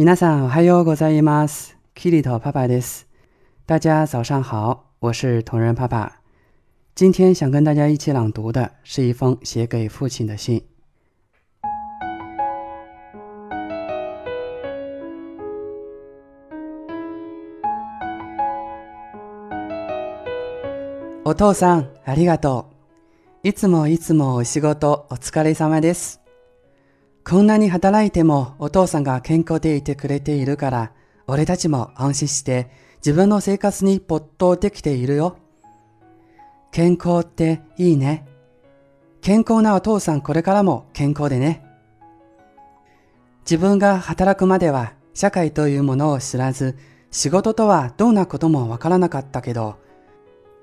皆さんおはようございます。キリト爸爸です。大家早上好，我是同仁爸爸。今天想跟大家一起朗读的是一封写给父亲的信。お父さん、ありがとう。いつもいつもお仕事お疲れ様です。 こんなに働いてもお父さんが健康でいてくれているから、俺たちも安心して自分の生活に没頭できているよ。健康っていいね。健康なお父さんこれからも健康でね。自分が働くまでは社会というものを知らず、仕事とはどんなこともわからなかったけど、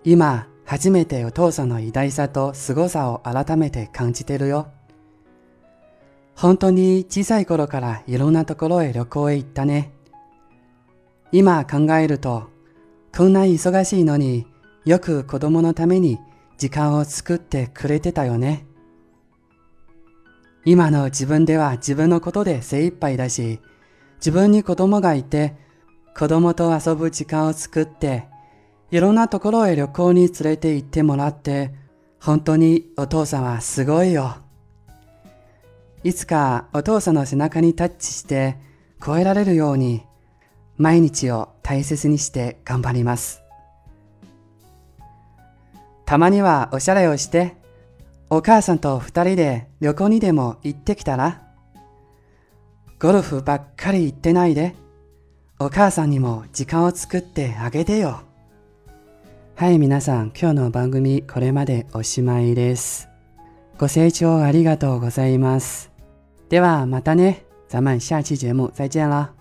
今初めてお父さんの偉大さと凄さを改めて感じてるよ。本当に小さい頃からいろんなところへ旅行へ行ったね。今考えると、こんな忙しいのによく子供のために時間を作ってくれてたよね。今の自分では自分のことで精一杯だし、自分に子供がいて、子供と遊ぶ時間を作って、いろんなところへ旅行に連れて行ってもらって、本当にお父さんはすごいよ。いつかお父さんの背中にタッチして超えられるように、毎日を大切にして頑張ります。たまにはおしゃれをして、お母さんと二人で旅行にでも行ってきたらゴルフばっかり行ってないで、お母さんにも時間を作ってあげてよ。はい、皆さん、今日の番組これまでおしまいです。ご清聴ありがとうございます。ではまたね，咱们下期节目再见啦。